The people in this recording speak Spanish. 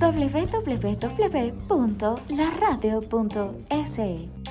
www.laradio.se